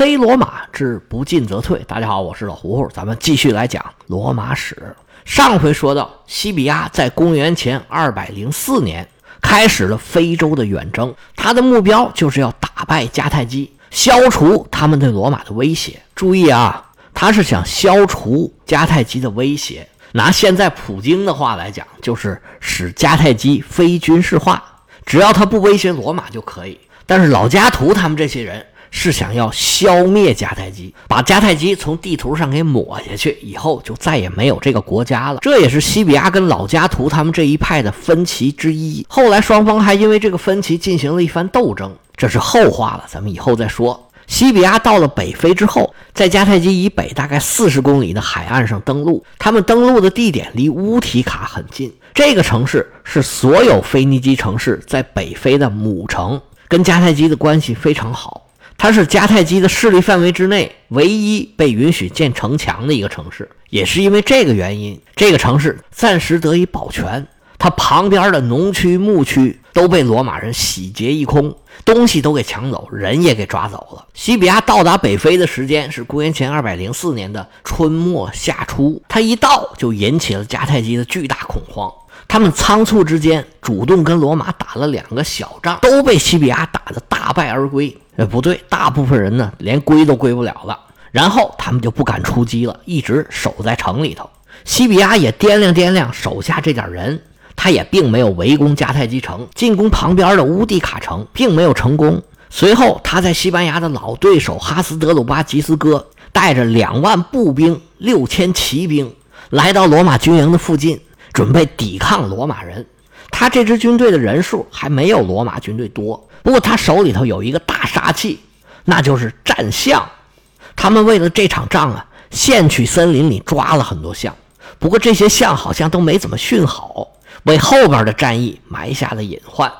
非罗马之不进则退。大家好，我是老胡胡，咱们继续来讲罗马史。上回说到，西比亚在公元前二百零四年开始了非洲的远征，他的目标就是要打败迦太基，消除他们对罗马的威胁。注意啊，他是想消除迦太基的威胁。拿现在普京的话来讲，就是使迦太基非军事化，只要他不威胁罗马就可以。但是老加图他们这些人。是想要消灭迦太基，把迦太基从地图上给抹下去，以后就再也没有这个国家了。这也是西比亚跟老家图他们这一派的分歧之一。后来双方还因为这个分歧进行了一番斗争，这是后话了，咱们以后再说。西比亚到了北非之后，在迦太基以北大概四十公里的海岸上登陆。他们登陆的地点离乌提卡很近，这个城市是所有腓尼基城市在北非的母城，跟迦太基的关系非常好。它是迦太基的势力范围之内唯一被允许建城墙的一个城市，也是因为这个原因，这个城市暂时得以保全。它旁边的农区、牧区都被罗马人洗劫一空，东西都给抢走，人也给抓走了。西比亚到达北非的时间是公元前二百零四年的春末夏初，他一到就引起了迦太基的巨大恐慌。他们仓促之间主动跟罗马打了两个小仗，都被西比亚打得大败而归。哎，不对，大部分人呢连归都归不了了。然后他们就不敢出击了，一直守在城里头。西比亚也掂量掂量手下这点人，他也并没有围攻迦太基城，进攻旁边的乌蒂卡城，并没有成功。随后他在西班牙的老对手哈斯德鲁巴吉斯哥带着两万步兵、六千骑兵来到罗马军营的附近。准备抵抗罗马人，他这支军队的人数还没有罗马军队多，不过他手里头有一个大杀器，那就是战象。他们为了这场仗啊，现去森林里抓了很多象，不过这些象好像都没怎么训好，为后边的战役埋下了隐患。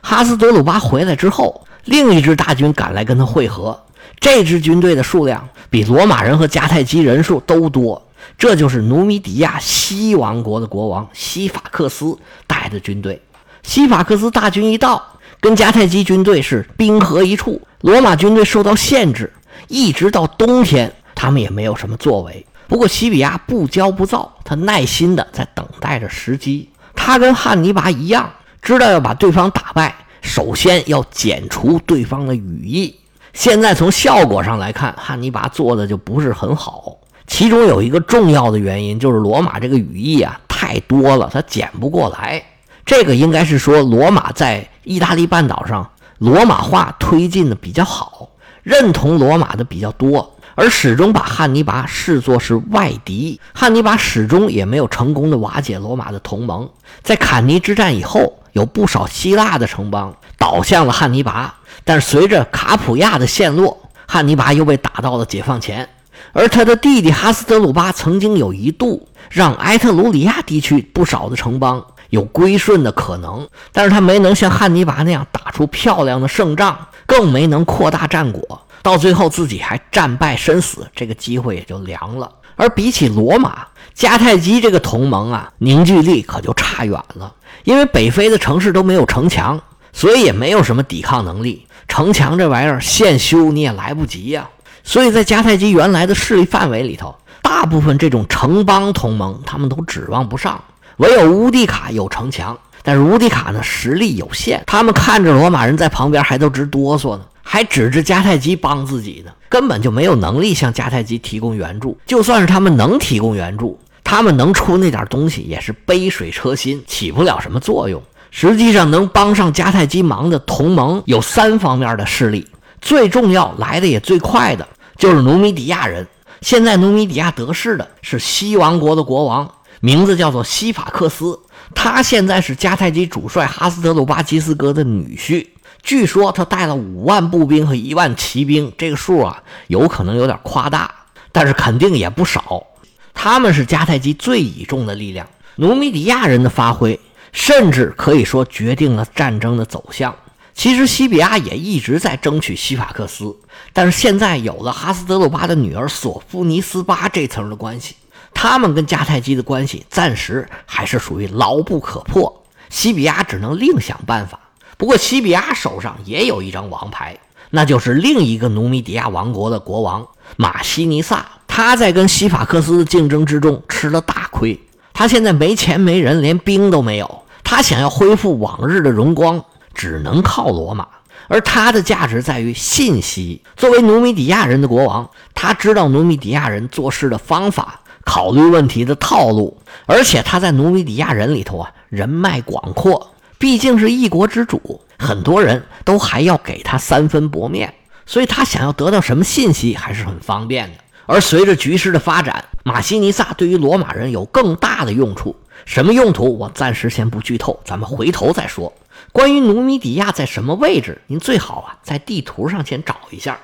哈斯德鲁巴回来之后，另一支大军赶来跟他会合，这支军队的数量比罗马人和迦太基人数都多。这就是努米底亚西王国的国王西法克斯带的军队。西法克斯大军一到，跟迦太基军队是兵合一处。罗马军队受到限制，一直到冬天，他们也没有什么作为。不过西比亚不骄不躁，他耐心的在等待着时机。他跟汉尼拔一样，知道要把对方打败，首先要剪除对方的羽翼。现在从效果上来看，汉尼拔做的就不是很好。其中有一个重要的原因，就是罗马这个羽翼啊太多了，它捡不过来。这个应该是说，罗马在意大利半岛上罗马化推进的比较好，认同罗马的比较多，而始终把汉尼拔视作是外敌。汉尼拔始终也没有成功的瓦解罗马的同盟。在坎尼之战以后，有不少希腊的城邦倒向了汉尼拔，但是随着卡普亚的陷落，汉尼拔又被打到了解放前。而他的弟弟哈斯德鲁巴曾经有一度让埃特鲁里亚地区不少的城邦有归顺的可能，但是他没能像汉尼拔那样打出漂亮的胜仗，更没能扩大战果，到最后自己还战败身死，这个机会也就凉了。而比起罗马，迦太基这个同盟啊，凝聚力可就差远了，因为北非的城市都没有城墙，所以也没有什么抵抗能力。城墙这玩意儿现修你也来不及呀。所以在迦太基原来的势力范围里头，大部分这种城邦同盟他们都指望不上，唯有乌迪卡有城墙。但是乌迪卡呢实力有限，他们看着罗马人在旁边还都直哆嗦呢，还指着迦太基帮自己呢，根本就没有能力向迦太基提供援助。就算是他们能提供援助，他们能出那点东西也是杯水车薪，起不了什么作用。实际上能帮上迦太基忙的同盟有三方面的势力，最重要来的也最快的。就是努米底亚人。现在努米底亚得势的是西王国的国王，名字叫做西法克斯。他现在是迦太基主帅哈斯德鲁巴基斯哥的女婿。据说他带了五万步兵和一万骑兵，这个数啊有可能有点夸大，但是肯定也不少。他们是迦太基最倚重的力量。努米底亚人的发挥，甚至可以说决定了战争的走向。其实西比亚也一直在争取西法克斯，但是现在有了哈斯德鲁巴的女儿索夫尼斯巴这层的关系，他们跟迦太基的关系暂时还是属于牢不可破。西比亚只能另想办法。不过西比亚手上也有一张王牌，那就是另一个努米底亚王国的国王马西尼萨。他在跟西法克斯的竞争之中吃了大亏，他现在没钱没人，连兵都没有。他想要恢复往日的荣光，只能靠罗马。而他的价值在于信息。作为努米底亚人的国王，他知道努米底亚人做事的方法，考虑问题的套路。而且他在努米底亚人里头啊，人脉广阔，毕竟是一国之主，很多人都还要给他三分薄面，所以他想要得到什么信息还是很方便的。而随着局势的发展，马西尼萨对于罗马人有更大的用处。什么用途？我暂时先不剧透，咱们回头再说。关于努米底亚在什么位置，您最好啊在地图上先找一下。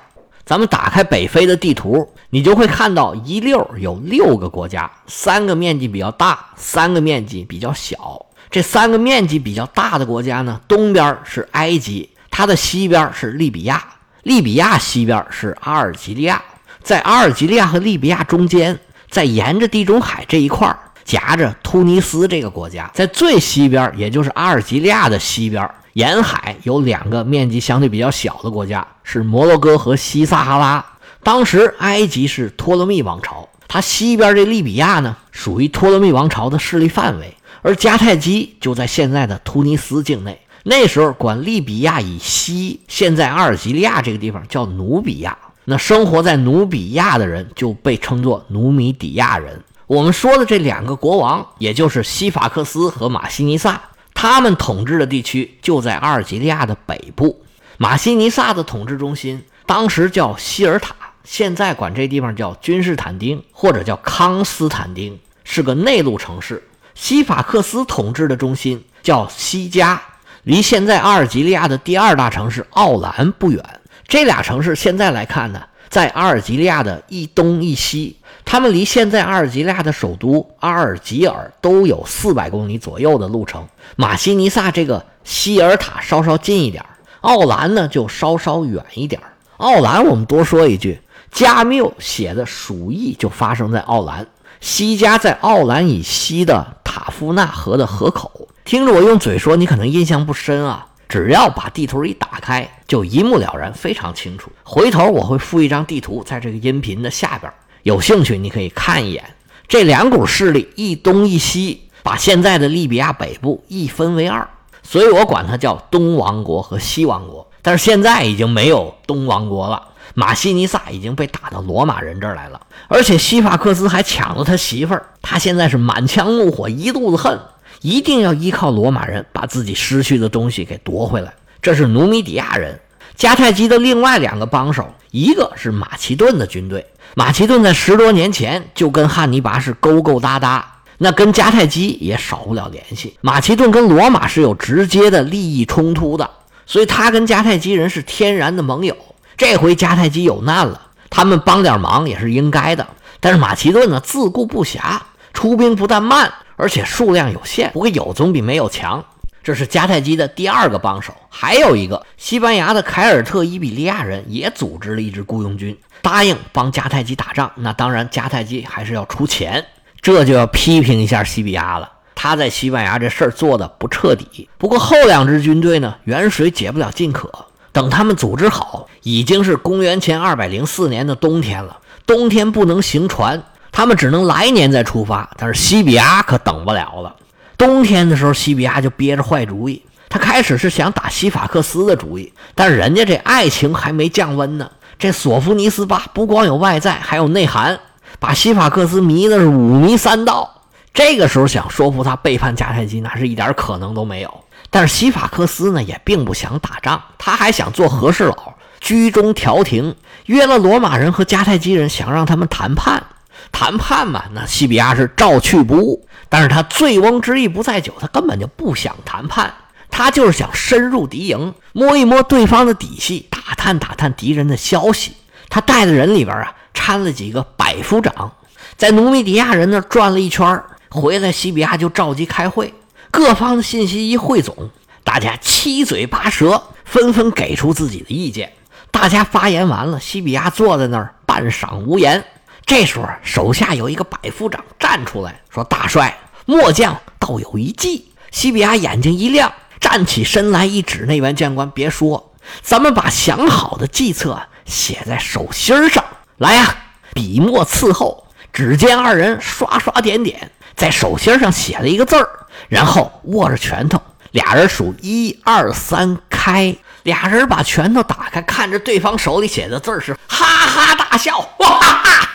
咱们打开北非的地图，你就会看到一溜有六个国家，三个面积比较大，三个面积比较小。这三个面积比较大的国家呢，东边是埃及，它的西边是利比亚，利比亚西边是阿尔及利亚。在阿尔及利亚和利比亚中间，在沿着地中海这一块夹着突尼斯这个国家，在最西边，也就是阿尔及利亚的西边，沿海有两个面积相对比较小的国家，是摩洛哥和西撒哈拉。当时埃及是托勒密王朝，它西边这利比亚呢，属于托勒密王朝的势力范围，而迦太基就在现在的突尼斯境内。那时候管利比亚以西，现在阿尔及利亚这个地方叫努比亚。那生活在努比亚的人就被称作努米底亚人。我们说的这两个国王，也就是西法克斯和马西尼萨，他们统治的地区就在阿尔及利亚的北部。马西尼萨的统治中心当时叫希尔塔，现在管这地方叫君士坦丁或者叫康斯坦丁，是个内陆城市。西法克斯统治的中心叫西加，离现在阿尔及利亚的第二大城市奥兰不远。这俩城市现在来看呢，在阿尔及利亚的一东一西，他们离现在阿尔及利亚的首都阿尔及尔都有四百公里左右的路程。马西尼萨这个希尔塔稍稍近一点，奥兰呢就稍稍远一点。奥兰我们多说一句，加缪写的《鼠疫》就发生在奥兰，西加在奥兰以西的塔夫纳河的河口。听着我用嘴说，你可能印象不深啊。只要把地图一打开，就一目了然，非常清楚。回头我会附一张地图在这个音频的下边，有兴趣你可以看一眼。这两股势力一东一西，把现在的利比亚北部一分为二，所以我管它叫东王国和西王国。但是现在已经没有东王国了，马西尼萨已经被打到罗马人这儿来了，而且西法克斯还抢了他媳妇儿，他现在是满腔怒火，一肚子恨。一定要依靠罗马人把自己失去的东西给夺回来。这是努米底亚人。迦太基的另外两个帮手，一个是马其顿的军队。马其顿在十多年前就跟汉尼拔是勾勾搭搭，那跟迦太基也少不了联系。马其顿跟罗马是有直接的利益冲突的，所以他跟迦太基人是天然的盟友。这回迦太基有难了，他们帮点忙也是应该的。但是马其顿呢，自顾不暇，出兵不但慢。而且数量有限，不过有总比没有强。这是迦太基的第二个帮手，还有一个西班牙的凯尔特伊比利亚人也组织了一支雇佣军，答应帮迦太基打仗。那当然，迦太基还是要出钱，这就要批评一下西比亚了。他在西班牙这事儿做的不彻底。不过后两支军队呢，远水解不了近渴。等他们组织好，已经是公元前二百零四年的冬天了。冬天不能行船。他们只能来年再出发，但是西比亚可等不了了。冬天的时候，西比亚就憋着坏主意。他开始是想打西法克斯的主意，但是人家这爱情还没降温呢。这索福尼斯吧，不光有外在，还有内涵，把西法克斯迷的是五迷三道。这个时候想说服他背叛迦太基，那是一点可能都没有。但是西法克斯呢，也并不想打仗，他还想做和事佬，居中调停，约了罗马人和迦太基人，想让他们谈判。谈判嘛，那西比亚是照去不误，但是他醉翁之意不在酒，他根本就不想谈判，他就是想深入敌营，摸一摸对方的底细，打探打探敌人的消息。他带的人里边啊，掺了几个百夫长，在努米底亚人那转了一圈，回来西比亚就召集开会，各方的信息一汇总，大家七嘴八舌，纷纷给出自己的意见。大家发言完了，西比亚坐在那儿半晌无言。这时候，手下有一个百夫长站出来说：“大帅，末将倒有一计。”西比亚眼睛一亮，站起身来，一指那员将官：“别说，咱们把想好的计策写在手心上。来呀，笔墨伺候。只见二人刷刷点点，在手心上写了一个字儿，然后握着拳头，俩人数一二三开。俩人把拳头打开，看着对方手里写的字儿，是哈哈大笑。哇哈哈！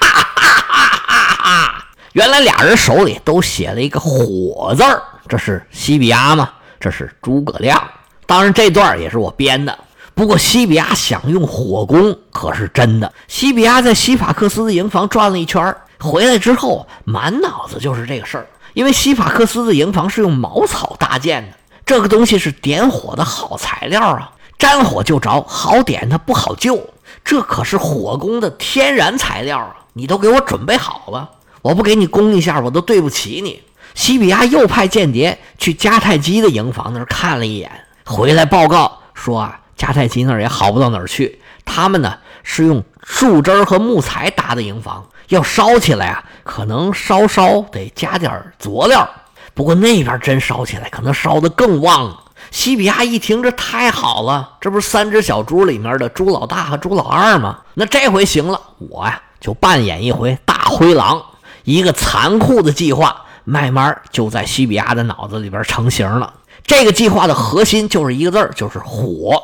原来俩人手里都写了一个火字儿，这是西比亚吗？这是诸葛亮。当然，这段也是我编的。不过，西比亚想用火攻可是真的。西比亚在西法克斯的营房转了一圈。回来之后，满脑子就是这个事儿。因为西法克斯的营房是用茅草搭建的，这个东西是点火的好材料啊，沾火就着，好点它不好救。这可是火攻的天然材料啊！你都给我准备好了，我不给你攻一下，我都对不起你。西比亚又派间谍去迦太基的营房那儿看了一眼，回来报告说啊，迦太基那儿也好不到哪儿去，他们呢是用树枝和木材搭的营房。要烧起来啊，可能稍稍得加点佐料。不过那边真烧起来，可能烧得更旺。西比亚一听，这太好了，这不是三只小猪里面的猪老大和猪老二吗？那这回行了，我呀就扮演一回大灰狼。一个残酷的计划慢慢就在西比亚的脑子里边成型了。这个计划的核心就是一个字儿，就是火。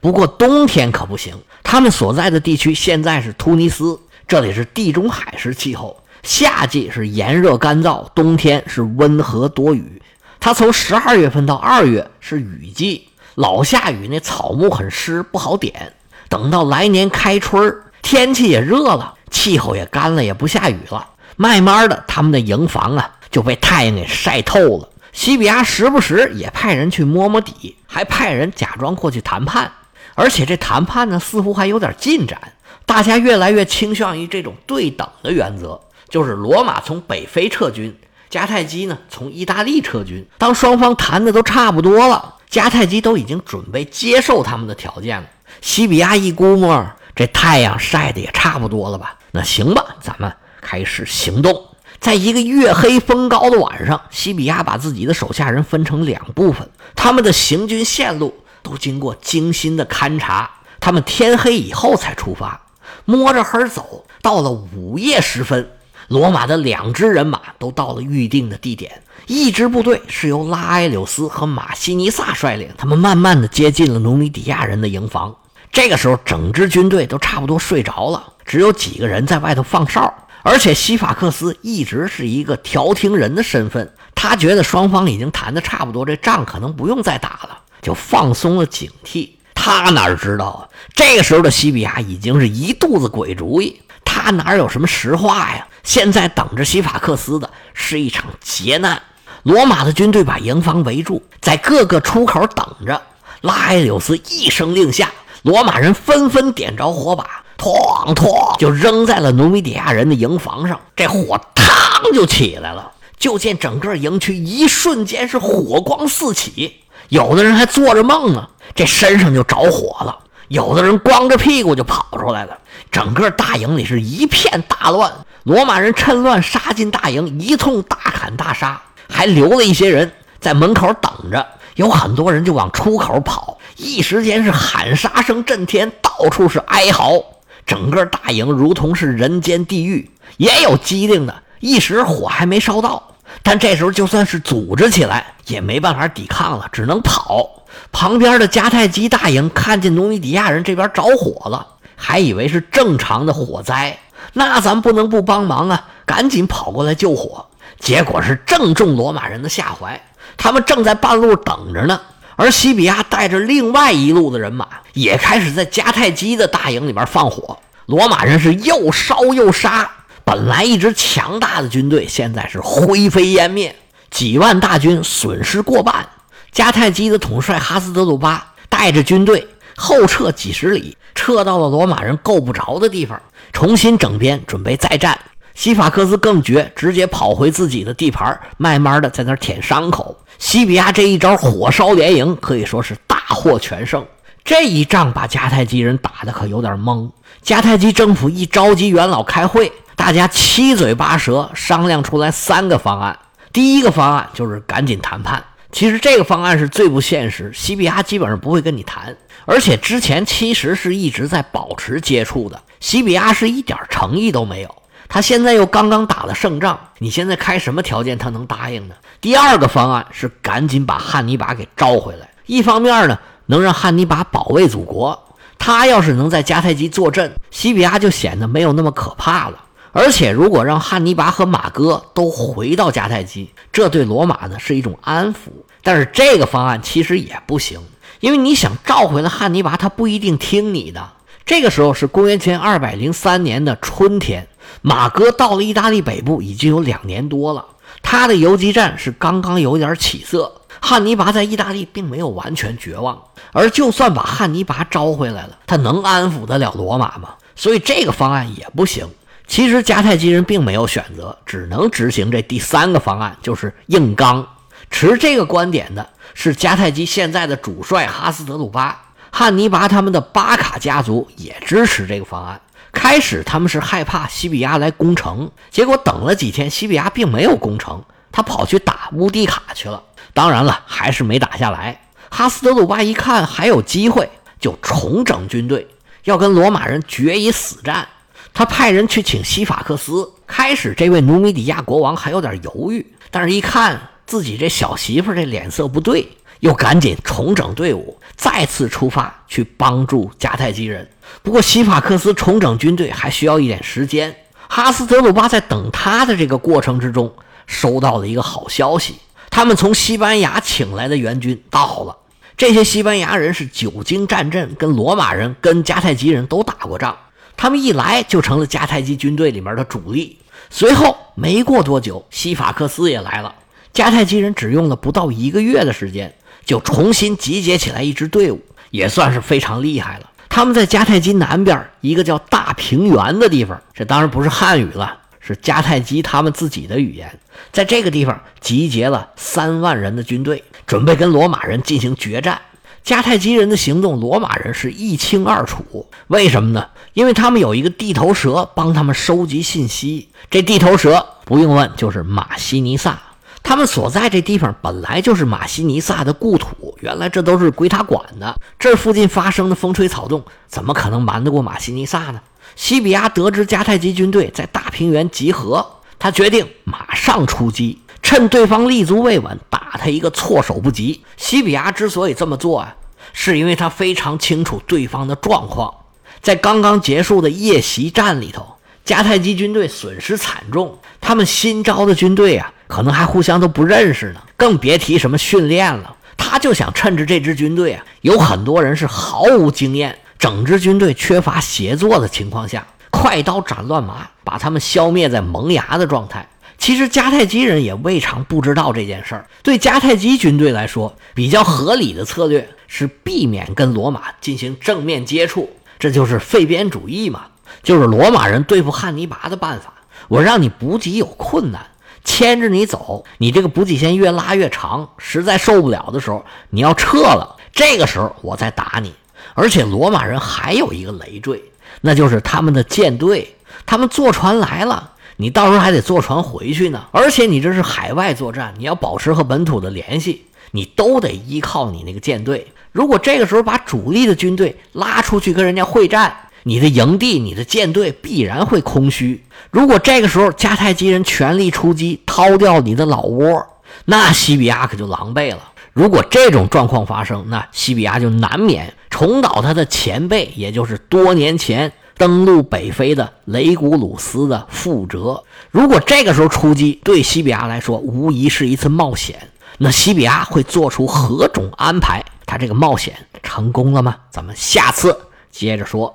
不过冬天可不行，他们所在的地区现在是突尼斯。这里是地中海式气候，夏季是炎热干燥，冬天是温和多雨。它从十二月份到二月是雨季，老下雨，那草木很湿，不好点。等到来年开春天气也热了，气候也干了，也不下雨了。慢慢的，他们的营房啊就被太阳给晒透了。西比亚时不时也派人去摸摸底，还派人假装过去谈判，而且这谈判呢似乎还有点进展。大家越来越倾向于这种对等的原则，就是罗马从北非撤军，迦太基呢从意大利撤军。当双方谈的都差不多了，迦太基都已经准备接受他们的条件了。西比亚一估摸，这太阳晒的也差不多了吧？那行吧，咱们开始行动。在一个月黑风高的晚上，西比亚把自己的手下人分成两部分，他们的行军线路都经过精心的勘察，他们天黑以后才出发。摸着黑走，到了午夜时分，罗马的两支人马都到了预定的地点。一支部队是由拉埃柳斯和马西尼萨率领，他们慢慢的接近了努米底亚人的营房。这个时候，整支军队都差不多睡着了，只有几个人在外头放哨。而且西法克斯一直是一个调停人的身份，他觉得双方已经谈的差不多，这仗可能不用再打了，就放松了警惕。他哪知道啊？这个时候的西比亚已经是一肚子鬼主意，他哪有什么实话呀？现在等着西法克斯的是一场劫难。罗马的军队把营房围住，在各个出口等着。拉埃柳斯一声令下，罗马人纷纷点着火把，哐哐就扔在了努米底亚人的营房上。这火嘡就起来了，就见整个营区一瞬间是火光四起，有的人还做着梦呢。这身上就着火了，有的人光着屁股就跑出来了，整个大营里是一片大乱。罗马人趁乱杀进大营，一通大砍大杀，还留了一些人在门口等着。有很多人就往出口跑，一时间是喊杀声震天，到处是哀嚎，整个大营如同是人间地狱。也有机灵的，一时火还没烧到，但这时候就算是组织起来，也没办法抵抗了，只能跑。旁边的迦太基大营看见努米底亚人这边着火了，还以为是正常的火灾，那咱不能不帮忙啊！赶紧跑过来救火，结果是正中罗马人的下怀。他们正在半路等着呢，而西比亚带着另外一路的人马也开始在迦太基的大营里边放火。罗马人是又烧又杀，本来一支强大的军队现在是灰飞烟灭，几万大军损失过半。迦太基的统帅哈斯德鲁巴带着军队后撤几十里，撤到了罗马人够不着的地方，重新整编，准备再战。西法克斯更绝，直接跑回自己的地盘，慢慢的在那舔伤口。西比亚这一招火烧连营，可以说是大获全胜。这一仗把迦太基人打的可有点懵。迦太基政府一召集元老开会，大家七嘴八舌商量出来三个方案。第一个方案就是赶紧谈判。其实这个方案是最不现实，西比亚基本上不会跟你谈，而且之前其实是一直在保持接触的，西比亚是一点诚意都没有。他现在又刚刚打了胜仗，你现在开什么条件他能答应呢？第二个方案是赶紧把汉尼拔给召回来，一方面呢能让汉尼拔保卫祖国，他要是能在迦太基坐镇，西比亚就显得没有那么可怕了。而且如果让汉尼拔和马哥都回到迦太基，这对罗马呢是一种安抚。但是这个方案其实也不行，因为你想召回了汉尼拔，他不一定听你的。这个时候是公元前二百零三年的春天。马哥到了意大利北部已经有两年多了，他的游击战是刚刚有点起色。汉尼拔在意大利并没有完全绝望，而就算把汉尼拔招回来了，他能安抚得了罗马吗？所以这个方案也不行。其实迦太基人并没有选择，只能执行这第三个方案，就是硬刚。持这个观点的是迦太基现在的主帅哈斯德鲁巴，汉尼拔他们的巴卡家族也支持这个方案。开始他们是害怕西比亚来攻城，结果等了几天，西比亚并没有攻城，他跑去打乌蒂卡去了。当然了，还是没打下来。哈斯德鲁巴一看还有机会，就重整军队，要跟罗马人决一死战。他派人去请西法克斯。开始这位努米底亚国王还有点犹豫，但是一看自己这小媳妇这脸色不对。又赶紧重整队伍，再次出发去帮助迦太基人。不过西法克斯重整军队还需要一点时间。哈斯德鲁巴在等他的这个过程之中，收到了一个好消息：他们从西班牙请来的援军到了。这些西班牙人是久经战阵，跟罗马人、跟迦太基人都打过仗。他们一来就成了迦太基军队里面的主力。随后没过多久，西法克斯也来了。迦太基人只用了不到一个月的时间。就重新集结起来一支队伍，也算是非常厉害了。他们在迦太基南边一个叫大平原的地方，这当然不是汉语了，是迦太基他们自己的语言。在这个地方集结了三万人的军队，准备跟罗马人进行决战。迦太基人的行动，罗马人是一清二楚。为什么呢？因为他们有一个地头蛇帮他们收集信息。这地头蛇不用问，就是马西尼萨。他们所在这地方本来就是马西尼萨的故土，原来这都是归他管的。这附近发生的风吹草动，怎么可能瞒得过马西尼萨呢？西比亚得知迦太基军队在大平原集合，他决定马上出击，趁对方立足未稳，打他一个措手不及。西比亚之所以这么做啊，是因为他非常清楚对方的状况。在刚刚结束的夜袭战里头，迦太基军队损失惨重，他们新招的军队啊。可能还互相都不认识呢，更别提什么训练了。他就想趁着这支军队啊，有很多人是毫无经验，整支军队缺乏协作的情况下，快刀斩乱麻，把他们消灭在萌芽的状态。其实迦太基人也未尝不知道这件事儿。对迦太基军队来说，比较合理的策略是避免跟罗马进行正面接触，这就是废边主义嘛，就是罗马人对付汉尼拔的办法。我让你补给有困难。牵着你走，你这个补给线越拉越长，实在受不了的时候，你要撤了。这个时候我再打你。而且罗马人还有一个累赘，那就是他们的舰队，他们坐船来了，你到时候还得坐船回去呢。而且你这是海外作战，你要保持和本土的联系，你都得依靠你那个舰队。如果这个时候把主力的军队拉出去跟人家会战，你的营地、你的舰队必然会空虚。如果这个时候迦太基人全力出击，掏掉你的老窝，那西比亚可就狼狈了。如果这种状况发生，那西比亚就难免重蹈他的前辈，也就是多年前登陆北非的雷古鲁斯的覆辙。如果这个时候出击，对西比亚来说无疑是一次冒险。那西比亚会做出何种安排？他这个冒险成功了吗？咱们下次接着说。